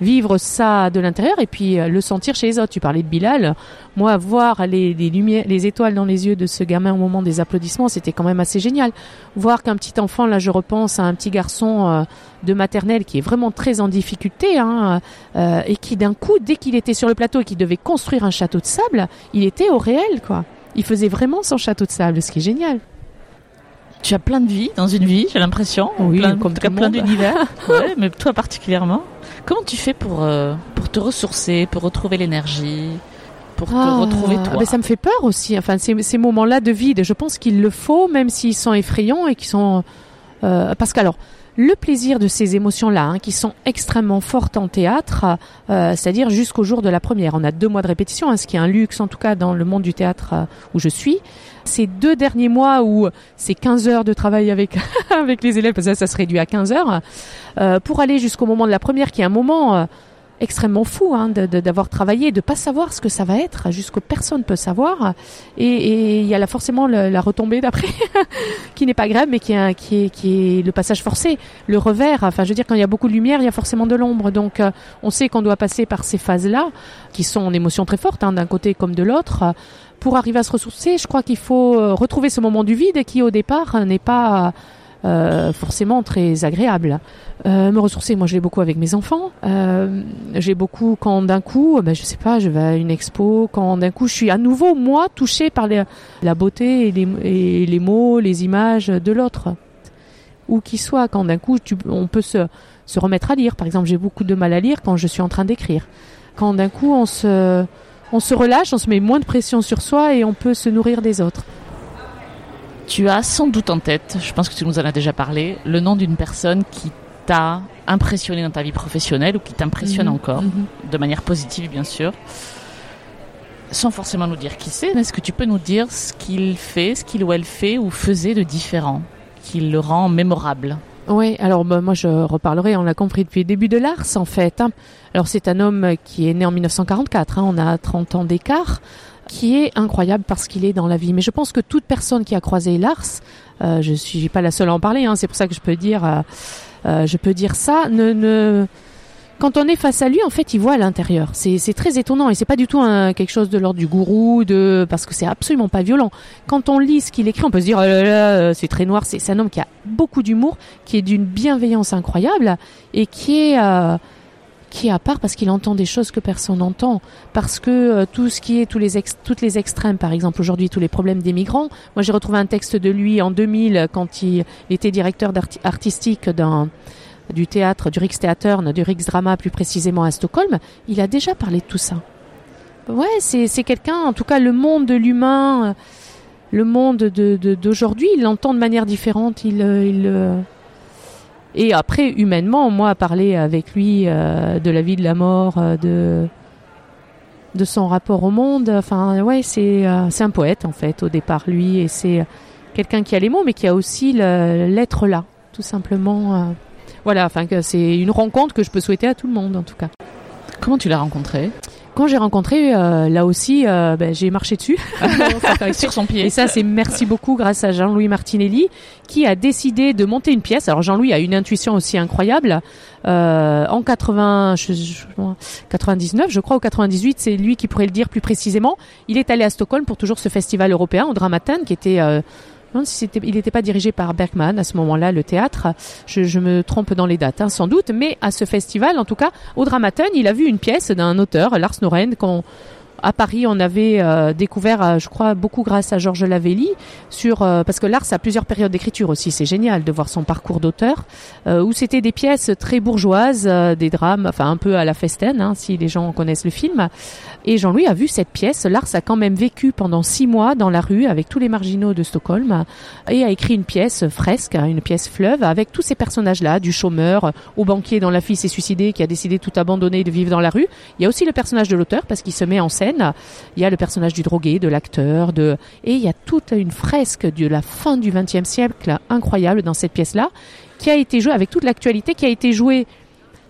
vivre ça de l'intérieur et puis euh, le sentir chez les autres. Tu parlais de Bilal. Moi, voir les, lumières, les étoiles dans les yeux de ce gamin au moment des applaudissements, c'était quand même assez génial. Voir qu'un petit enfant, là, je repense à un petit garçon euh, de maternelle qui est vraiment très en difficulté hein, euh, et qui d'un coup, dès qu'il était sur le plateau et qu'il devait construire un château de sable, il était au réel, quoi. Il faisait vraiment son château de sable, ce qui est génial. Tu as plein de vies dans une vie, j'ai l'impression. Oui, plein, comme plein d'univers. ouais, mais toi particulièrement. Comment tu fais pour, euh, pour te ressourcer, pour retrouver l'énergie pour te ah, retrouver toi. Mais ça me fait peur aussi. Enfin, ces, ces moments-là de vide, je pense qu'il le faut, même s'ils sont effrayants et qui sont. Euh, parce qu'alors, le plaisir de ces émotions-là, hein, qui sont extrêmement fortes en théâtre, euh, c'est-à-dire jusqu'au jour de la première. On a deux mois de répétition, hein, ce qui est un luxe en tout cas dans le monde du théâtre euh, où je suis. Ces deux derniers mois où c'est 15 heures de travail avec avec les élèves, parce que ça, ça se réduit à 15 heures, euh, pour aller jusqu'au moment de la première, qui est un moment extrêmement fou hein, d'avoir travaillé, de pas savoir ce que ça va être, jusqu'au personne peut savoir. Et il y a là forcément la retombée d'après, qui n'est pas grave, mais qui est, qui, est, qui est le passage forcé, le revers. Enfin, je veux dire, quand il y a beaucoup de lumière, il y a forcément de l'ombre. Donc, euh, on sait qu'on doit passer par ces phases-là, qui sont en émotion très forte, hein, d'un côté comme de l'autre. Pour arriver à se ressourcer, je crois qu'il faut euh, retrouver ce moment du vide qui, au départ, n'est pas euh, forcément très agréable. Euh, me ressourcer, moi je l'ai beaucoup avec mes enfants. Euh, j'ai beaucoup quand d'un coup, ben, je sais pas, je vais à une expo, quand d'un coup je suis à nouveau moi touchée par la beauté et les, mots, les images de l'autre. Où qu'il soit, quand d'un coup on peut se, se remettre à lire. Par exemple, j'ai beaucoup de mal à lire quand je suis en train d'écrire. Quand d'un coup on se, on se relâche, on se met moins de pression sur soi et on peut se nourrir des autres. Tu as sans doute en tête, je pense que tu nous en as déjà parlé, le nom d'une personne qui t'a impressionné dans ta vie professionnelle ou qui t'impressionne mhm. encore, mhm. de manière positive bien sûr, sans forcément nous dire qui c'est. Est-ce que tu peux nous dire ce qu'il fait, ce qu'il ou elle fait ou faisait de différent, qui le rend mémorable? Oui, alors bah, moi je reparlerai, on l'a compris depuis le début de l'Ars en fait. Hein. Alors c'est un homme qui est né en 1944, hein, on a 30 ans d'écart qui est incroyable parce qu'il est dans la vie. Mais je pense que toute personne qui a croisé Lars, euh, je suis pas la seule à en parler, hein, c'est pour ça que je peux dire, euh, euh, je peux dire ça. Ne, ne, quand on est face à lui, en fait, il voit à l'intérieur. C'est, très étonnant et c'est pas du tout quelque chose de l'ordre du gourou, parce que c'est absolument pas violent. Quand on lit ce qu'il écrit, on peut se dire oh là là, c'est très noir. C'est, c'est un homme qui a beaucoup d'humour, qui est d'une bienveillance incroyable et qui est euh, qui est à part parce qu'il entend des choses que personne n'entend, parce que euh, tout ce qui est tous les toutes les extrêmes, par exemple aujourd'hui tous les problèmes des migrants. Moi j'ai retrouvé un texte de lui en 2000 quand il était directeur artistique d'un du théâtre, du Rikstheatern, du Riksdrama plus précisément à Stockholm. Il a déjà parlé de tout ça. Ouais, c'est quelqu'un, en tout cas le monde de l'humain, euh, le monde de d'aujourd'hui, il l'entend de manière différente. Il euh, il et après, humainement, moi, parler avec lui euh, de la vie, de la mort, euh, de de son rapport au monde. Enfin, ouais, c'est euh, c'est un poète en fait au départ lui, et c'est quelqu'un qui a les mots, mais qui a aussi l'être là, tout simplement. Voilà, enfin que c'est une rencontre que je peux souhaiter à tout le monde en tout cas. Comment tu l'as rencontré quand j'ai rencontré, euh, là aussi, euh, ben, j'ai marché dessus. sur son pied. Et ça, c'est merci beaucoup grâce à Jean-Louis Martinelli qui a décidé de monter une pièce. Alors Jean-Louis a une intuition aussi incroyable. Euh, en 80, 99, je crois, ou 98, c'est lui qui pourrait le dire plus précisément. Il est allé à Stockholm pour toujours ce festival européen au Dramaten qui était non, si il n'était pas dirigé par Bergman à ce moment-là, le théâtre. Je, me trompe dans les dates, hein, sans doute. Mais à ce festival, en tout cas, au Dramaten, il a vu une pièce d'un auteur, Lars Noren, qu'on à Paris, on avait euh, découvert, euh, je crois, beaucoup grâce à Georges Lavelli, sur euh, parce que l'art, ça a plusieurs périodes d'écriture aussi. C'est génial de voir son parcours d'auteur, où c'était des pièces très bourgeoises, des drames, enfin un peu à la Festen, hein, si les gens connaissent le film. Et Jean-Louis a vu cette pièce. Lars a quand même vécu pendant six mois dans la rue avec tous les marginaux de Stockholm et a écrit une pièce fresque, hein, une pièce fleuve avec tous ces personnages-là, du chômeur au banquier dont la fille s'est suicidée, qui a décidé tout abandonner de vivre dans la rue. Il y a aussi le personnage de l'auteur parce qu'il se met en scène Il y a le personnage du drogué, de l'acteur, de et il y a toute une fresque de la fin du XXe siècle incroyable dans cette pièce-là, qui a été jouée avec toute l'actualité, qui a été jouée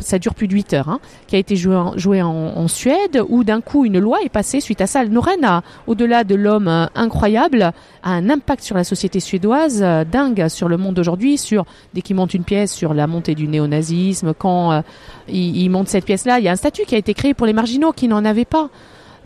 ça dure plus de 8 heures, hein, qui a été joué en, joué en, Suède, où d'un coup une loi est passée suite à ça. Noren au-delà de l'homme euh, incroyable, a un impact sur la société suédoise euh, dingue sur le monde d'aujourd'hui, sur dès qu'il monte une pièce sur la montée du néonazisme, quand euh, il, il monte cette pièce-là, il y a un statut qui a été créé pour les marginaux qui n'en avaient pas.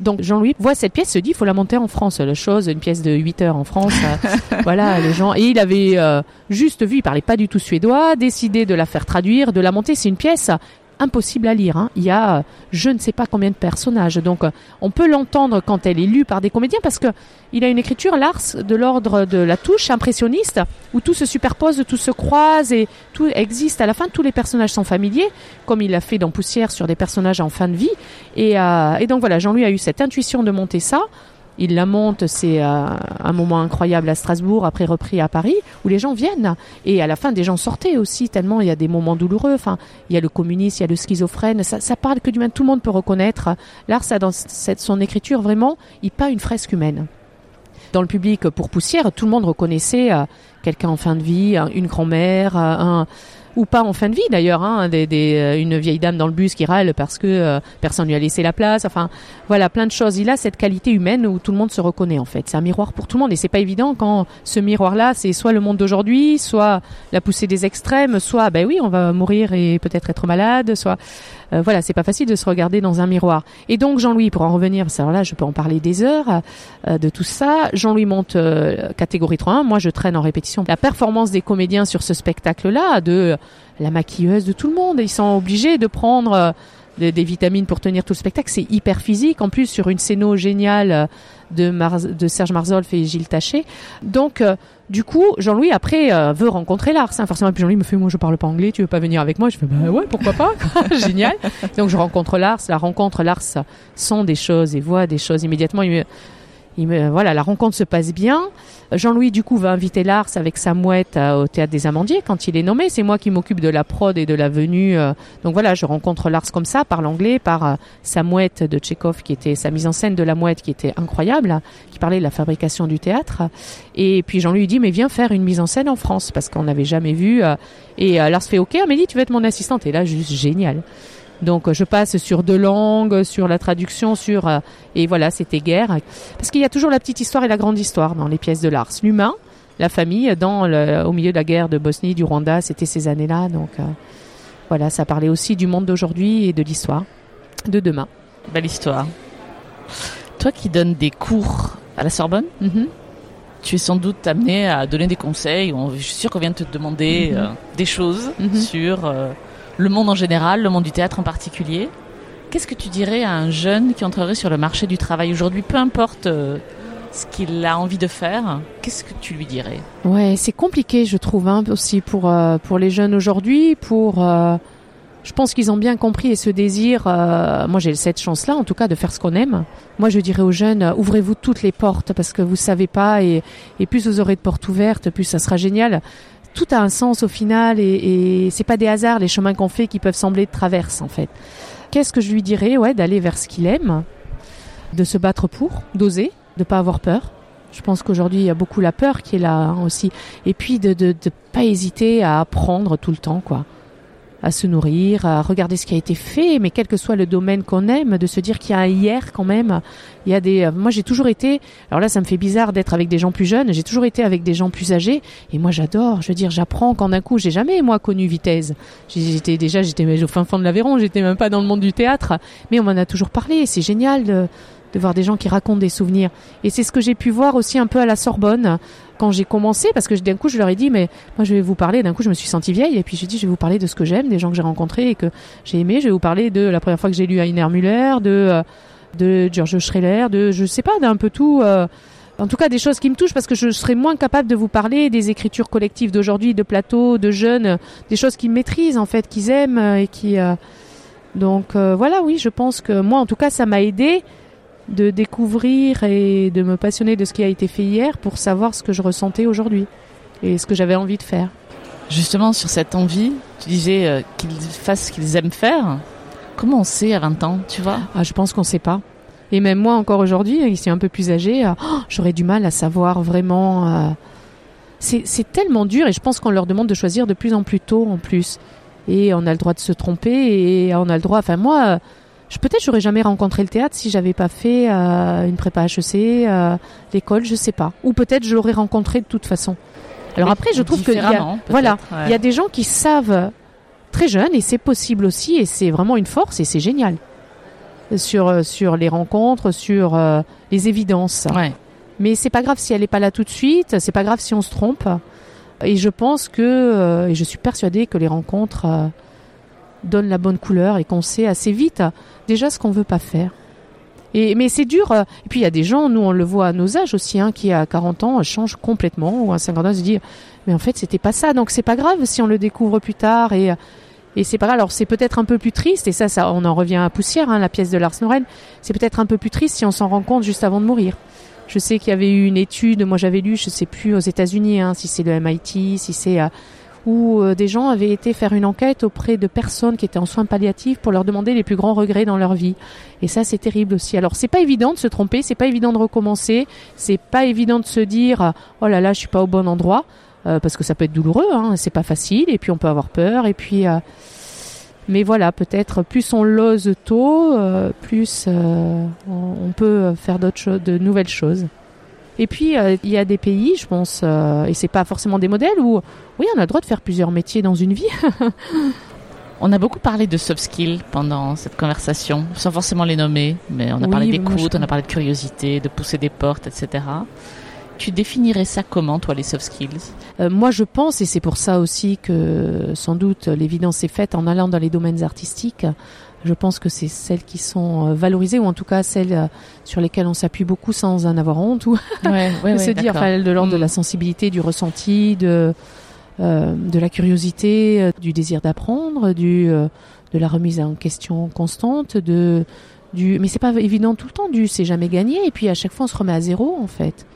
Donc Jean-Louis voit cette pièce, se dit il faut la monter en France. La chose, une pièce de 8 heures en France. Euh, voilà, les gens. Et il avait euh, juste vu, il parlait pas du tout suédois, décidé de la faire traduire, de la monter. C'est une pièce impossible à lire. Hein. Il y a euh, je ne sais pas combien de personnages. Donc euh, on peut l'entendre quand elle est lue par des comédiens parce que il a une écriture, Lars, de l'ordre de la touche impressionniste, où tout se superpose, tout se croise et tout existe. À la fin, tous les personnages sont familiers, comme il l'a fait dans Poussière sur des personnages en fin de vie. Et, euh, et donc voilà, Jean-Louis a eu cette intuition de monter ça il la monte, c'est euh, un moment incroyable à Strasbourg, après repris à Paris, où les gens viennent. Et à la fin, des gens sortaient aussi, tellement il y a des moments douloureux. Enfin, il y a le communiste, il y a le schizophrène. Ça, parle que du même, tout le monde peut reconnaître. L'art, dans son écriture, vraiment, il peint une fresque humaine. Dans le public, pour Poussière, tout le monde reconnaissait euh, quelqu'un en fin de vie, une grand-mère, un ou pas en fin de vie d'ailleurs, hein, des, des, euh, une vieille dame dans le bus qui râle parce que euh, personne lui a laissé la place. Enfin, voilà, plein de choses. Il a cette qualité humaine où tout le monde se reconnaît en fait. C'est un miroir pour tout le monde et c'est pas évident quand ce miroir-là, c'est soit le monde d'aujourd'hui, soit la poussée des extrêmes, soit ben oui, on va mourir et peut-être être malade, soit euh, voilà, c'est pas facile de se regarder dans un miroir. Et donc Jean-Louis, pour en revenir, que là, je peux en parler des heures de tout ça. Jean-Louis monte catégorie 3 Moi, je traîne en répétition la performance des comédiens sur ce spectacle-là, de la maquilleuse de tout le monde. Ils sont obligés de prendre euh, des, vitamines pour tenir tout le spectacle. C'est hyper physique. En plus, sur une scéno géniale euh, de, de Serge Marzolf et Gilles Taché. Donc, euh, du coup, Jean-Louis après veut rencontrer Lars. Hein. Forcément, puis Jean-Louis me fait moi je parle pas anglais, tu veux pas venir avec moi? Je fais bah ouais, pourquoi pas? Génial. Donc je rencontre Lars. La rencontre Lars sent des choses et voit des choses immédiatement. Voilà, la rencontre se passe bien. Jean-Louis, du coup, va inviter Lars avec sa mouette euh, au Théâtre des Amandiers quand il est nommé. C'est moi qui m'occupe de la prod et de la venue. Euh. donc voilà, je rencontre Lars comme ça, par l'anglais, par euh, sa mouette de Tchekhov, qui était sa mise en scène de la mouette, qui était incroyable, qui parlait de la fabrication du théâtre. Et puis Jean-Louis dit, mais viens faire une mise en scène en France, parce qu'on n'avait jamais vu. et Lars fait, ok, dit, tu veux être mon assistante? Et là, juste génial. Donc je passe sur deux langues, sur la traduction, sur euh, et voilà, c'était guerre. Parce qu'il y a toujours la petite histoire et la grande histoire dans les pièces de Lars. L'humain, la famille, dans le, au milieu de la guerre de Bosnie, du Rwanda, c'était ces années-là. Donc euh, voilà, ça parlait aussi du monde d'aujourd'hui et de l'histoire de demain. Belle histoire. Toi qui donnes des cours à la Sorbonne, mm-hmm. tu es sans doute amené à donner des conseils. Je suis sûr qu'on vient de te demander euh, des choses mm-hmm. sur le monde en général, le monde du théâtre en particulier. Qu'est-ce que tu dirais à un jeune qui entrerait sur le marché du travail aujourd'hui, peu importe euh, ce qu'il a envie de faire, qu'est-ce que tu lui dirais? Ouais, c'est compliqué, je trouve, hein, aussi pour euh, pour les jeunes aujourd'hui. Pour, euh, je pense qu'ils ont bien compris et ce désir. moi, j'ai cette chance-là, en tout cas, de faire ce qu'on aime. Moi, je dirais aux jeunes, ouvrez-vous toutes les portes parce que vous savez pas et, et plus vous aurez de portes ouvertes, plus ça sera génial tout a un sens au final et, c'est pas des hasards les chemins qu'on fait qui peuvent sembler de traverse en fait. Qu'est-ce que je lui dirais Ouais, d'aller vers ce qu'il aime, de se battre pour, d'oser, de pas avoir peur? Je pense qu'aujourd'hui il y a beaucoup la peur qui est là hein, aussi, et puis de, de pas hésiter à apprendre tout le temps quoi à se nourrir, à regarder ce qui a été fait, mais quel que soit le domaine qu'on aime, de se dire qu'il y a un hier quand même. Il y a des, moi j'ai toujours été, alors là ça me fait bizarre d'être avec des gens plus jeunes, j'ai toujours été avec des gens plus âgés, et moi j'adore, je veux dire, j'apprends quand d'un coup, j'ai jamais moi connu Vitesse. J'étais déjà, j'étais au fin fond de l'Aveyron, j'étais même pas dans le monde du théâtre, mais on m'en a toujours parlé, c'est génial de, de voir des gens qui racontent des souvenirs. Et c'est ce que j'ai pu voir aussi un peu à la Sorbonne quand j'ai commencé, parce que d'un coup je leur ai dit, mais moi je vais vous parler, d'un coup je me suis sentie vieille, et puis j'ai dit, je vais vous parler de ce que j'aime, des gens que j'ai rencontrés et que j'ai aimé, je vais vous parler de la première fois que j'ai lu Heiner Müller, de, euh, de George Schreller, de, je sais pas, d'un peu tout. Euh, en tout cas, des choses qui me touchent parce que je serais moins capable de vous parler des écritures collectives d'aujourd'hui, de plateaux, de jeunes, des choses qu'ils maîtrisent en fait, qu'ils aiment et qui. Euh, donc voilà, oui, je pense que moi, en tout cas, ça m'a aidé de découvrir et de me passionner de ce qui a été fait hier pour savoir ce que je ressentais aujourd'hui et ce que j'avais envie de faire. Justement, sur cette envie, tu disais euh, qu'ils fassent ce qu'ils aiment faire. Comment on sait à 20 ans, tu vois? Ah, Je pense qu'on ne sait pas. Et même moi, encore aujourd'hui, ici un peu plus âgé, euh, oh, j'aurais du mal à savoir vraiment. Euh, c'est tellement dur et je pense qu'on leur demande de choisir de plus en plus tôt en plus. Et on a le droit de se tromper et on a le droit. Enfin, moi, je peut-être j'aurais jamais rencontré le théâtre si j'avais pas fait euh, une prépa HEC, l'école, je sais pas. Ou peut-être je l'aurais rencontré de toute façon. Alors après, je trouve que y a, voilà, il y a des gens qui savent très jeunes et c'est possible aussi et c'est vraiment une force et c'est génial sur, euh, sur les rencontres, sur euh, les évidences. Ouais. Mais c'est pas grave si elle n'est pas là tout de suite, c'est pas grave si on se trompe. Et je pense que, euh, et je suis persuadée que les rencontres donnent la bonne couleur et qu'on sait assez vite déjà ce qu'on veut pas faire. Et, mais c'est dur. Et puis il y a des gens, nous on le voit à nos âges aussi, hein, qui à 40 ans changent complètement, ou à 50 ans se disent, mais en fait c'était pas ça. Donc c'est pas grave si on le découvre plus tard et et c'est pas grave. Alors c'est peut-être un peu plus triste, et ça, ça, on en revient à Poussière, hein, la pièce de Lars Noren. C'est peut-être un peu plus triste si on s'en rend compte juste avant de mourir. Je sais qu'il y avait eu une étude, moi j'avais lu, je sais plus aux États-Unis, hein, si c'est le MIT, si c'est euh, où euh, des gens avaient été faire une enquête auprès de personnes qui étaient en soins palliatifs pour leur demander les plus grands regrets dans leur vie. Et ça, c'est terrible aussi. Alors, c'est pas évident de se tromper, c'est pas évident de recommencer, c'est pas évident de se dire, oh là là, je suis pas au bon endroit. Euh, parce que ça peut être douloureux, hein, c'est pas facile, et puis on peut avoir peur, et puis. Euh, mais voilà, peut-être plus on l'ose tôt, plus on peut faire d'autres choses, de nouvelles choses. Et puis il y a des pays, je pense, et c'est pas forcément des modèles où oui, on a le droit de faire plusieurs métiers dans une vie. On a beaucoup parlé de soft skills pendant cette conversation, sans forcément les nommer, mais on a parlé d'écoute, on a parlé de curiosité, de pousser des portes, etc. Tu définirais ça comment, toi, les soft skills? Euh, Moi, je pense, et c'est pour ça aussi que sans doute l'évidence est faite en allant dans les domaines artistiques. Je pense que c'est celles qui sont euh, valorisées, ou en tout cas celles euh, sur lesquelles on s'appuie beaucoup sans en avoir honte, ou ouais, ouais, se dire, enfin, de l'ordre de la mm. sensibilité, du ressenti, de, de la curiosité, du désir d'apprendre, du de la remise en question constante, de du, mais c'est pas évident tout le temps, du c'est jamais gagné, et puis à chaque fois on se remet à zéro en fait.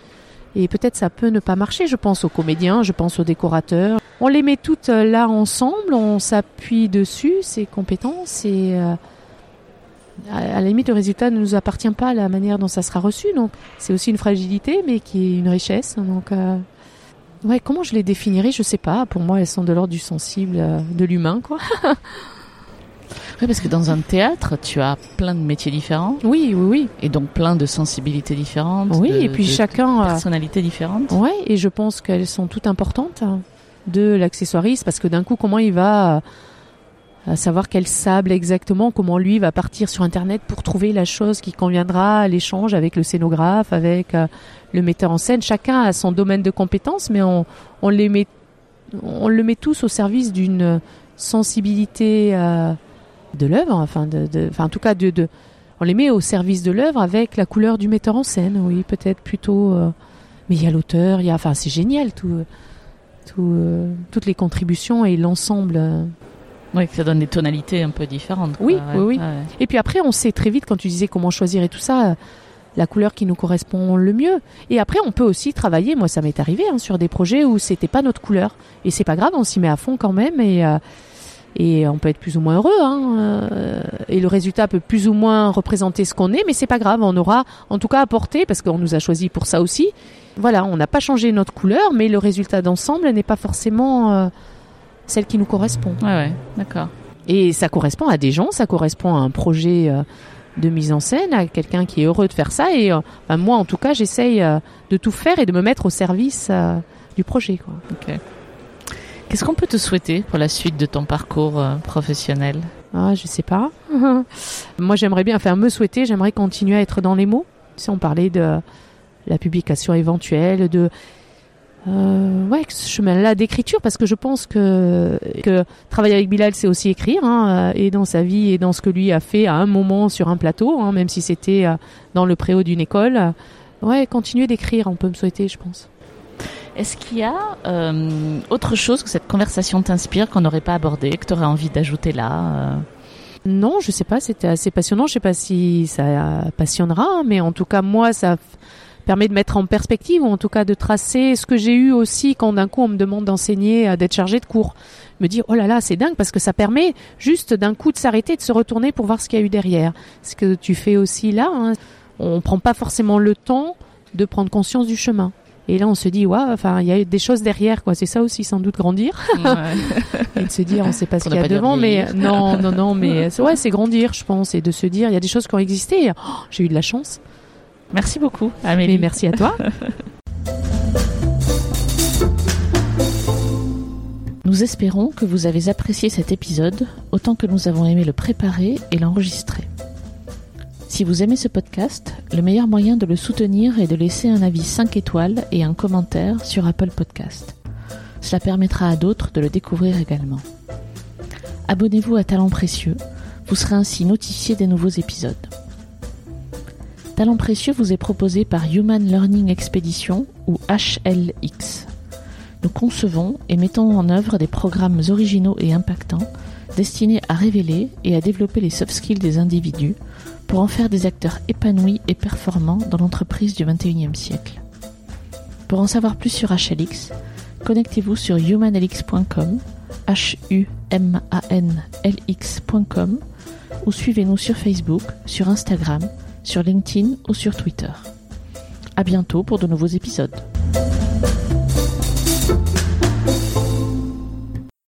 Et peut-être ça peut ne pas marcher. Je pense aux comédiens, je pense aux décorateurs. On les met toutes euh, là ensemble, on s'appuie dessus, ces compétences, et euh, à la limite, le résultat ne nous appartient pas à la manière dont ça sera reçu. Donc, c'est aussi une fragilité, mais qui est une richesse. Donc, euh, ouais, comment je les définirais Je sais pas. Pour moi, elles sont de l'ordre du sensible, de l'humain, quoi. Oui, parce que dans un théâtre, tu as plein de métiers différents. Oui, oui, oui. Et donc plein de sensibilités différentes. Oui, et puis chacun. De personnalités différentes. Oui, et je pense qu'elles sont toutes importantes de l'accessoiriste, parce que d'un coup, comment il va à savoir quel sable exactement, comment lui va partir sur Internet pour trouver la chose qui conviendra à l'échange avec le scénographe, avec euh, le metteur en scène. Chacun a son domaine de compétences, mais on, on les met, on le met tous au service d'une sensibilité euh, de l'œuvre, enfin, de, enfin, en tout cas, de, de, on les met au service de l'œuvre avec la couleur du metteur en scène, oui, peut-être plutôt. Euh, mais il y a l'auteur, il y a, enfin, c'est génial, tout, tout euh, toutes les contributions et l'ensemble. Euh. Oui, ça donne des tonalités un peu différentes. Oui, oui, oui. Et puis après, on sait très vite quand tu disais comment choisir et tout ça, la couleur qui nous correspond le mieux. Et après, on peut aussi travailler. Moi, ça m'est arrivé hein, sur des projets où c'était pas notre couleur, et c'est pas grave, on s'y met à fond quand même et et on peut être plus ou moins heureux hein, euh, et le résultat peut plus ou moins représenter ce qu'on est mais c'est pas grave on aura en tout cas apporté parce qu'on nous a choisi pour ça aussi. Voilà on n'a pas changé notre couleur mais le résultat d'ensemble n'est pas forcément euh, celle qui nous correspond. Ouais, ouais d'accord. Et ça correspond à des gens ça correspond à un projet euh, de mise en scène à quelqu'un qui est heureux de faire ça et moi en tout cas j'essaye de tout faire et de me mettre au service du projet quoi. Qu'est-ce qu'on peut te souhaiter pour la suite de ton parcours euh, professionnel Ah, je sais pas. Moi, j'aimerais bien, enfin, me souhaiter, j'aimerais continuer à être dans les mots. Si on parlait de la publication éventuelle, de euh, ouais, ce chemin-là d'écriture, parce que je pense que, que travailler avec Bilal, c'est aussi écrire, hein, et dans sa vie et dans ce que lui a fait à un moment sur un plateau, hein, même si c'était euh, dans le préau d'une école. Ouais, continuer d'écrire, on peut me souhaiter, je pense. Est-ce qu'il y a euh, autre chose que cette conversation t'inspire qu'on n'aurait pas abordé, que tu aurais envie d'ajouter là euh? Non, je sais pas, c'était assez passionnant. Je sais pas si ça passionnera, mais en tout cas, moi, ça permet de mettre en perspective, ou en tout cas de tracer ce que j'ai eu aussi quand d'un coup on me demande d'enseigner, euh, d'être chargé de cours. Me dire, oh là là, c'est dingue, parce que ça permet juste d'un coup de s'arrêter, de se retourner pour voir ce qu'il y a eu derrière. Ce que tu fais aussi là, hein. on prend pas forcément le temps de prendre conscience du chemin. Et là, on se dit, ouais, enfin, il y a des choses derrière, quoi. C'est ça aussi, sans doute, grandir. et de se dire, on sait pas ce qu'il y a devant, mais non, non, non, mais ouais, c'est grandir, je pense, et de se dire, il y a des choses qui ont existé. Oh, j'ai eu de la chance. Merci beaucoup, Amélie. Mais merci à toi. Nous espérons que vous avez apprécié cet épisode autant que nous avons aimé le préparer et l'enregistrer. Si vous aimez ce podcast, le meilleur moyen de le soutenir est de laisser un avis 5 étoiles et un commentaire sur Apple Podcast. Cela permettra à d'autres de le découvrir également. Abonnez-vous à Talent Précieux, vous serez ainsi notifié des nouveaux épisodes. Talent Précieux vous est proposé par Human Learning Expedition ou HLX. Nous concevons et mettons en œuvre des programmes originaux et impactants destinés à révéler et à développer les soft skills des individus pour en faire des acteurs épanouis et performants dans l'entreprise du XXIe siècle. Pour en savoir plus sur HLX, connectez-vous sur humanlx.com, h ou suivez-nous sur Facebook, sur Instagram, sur LinkedIn ou sur Twitter. À bientôt pour de nouveaux épisodes.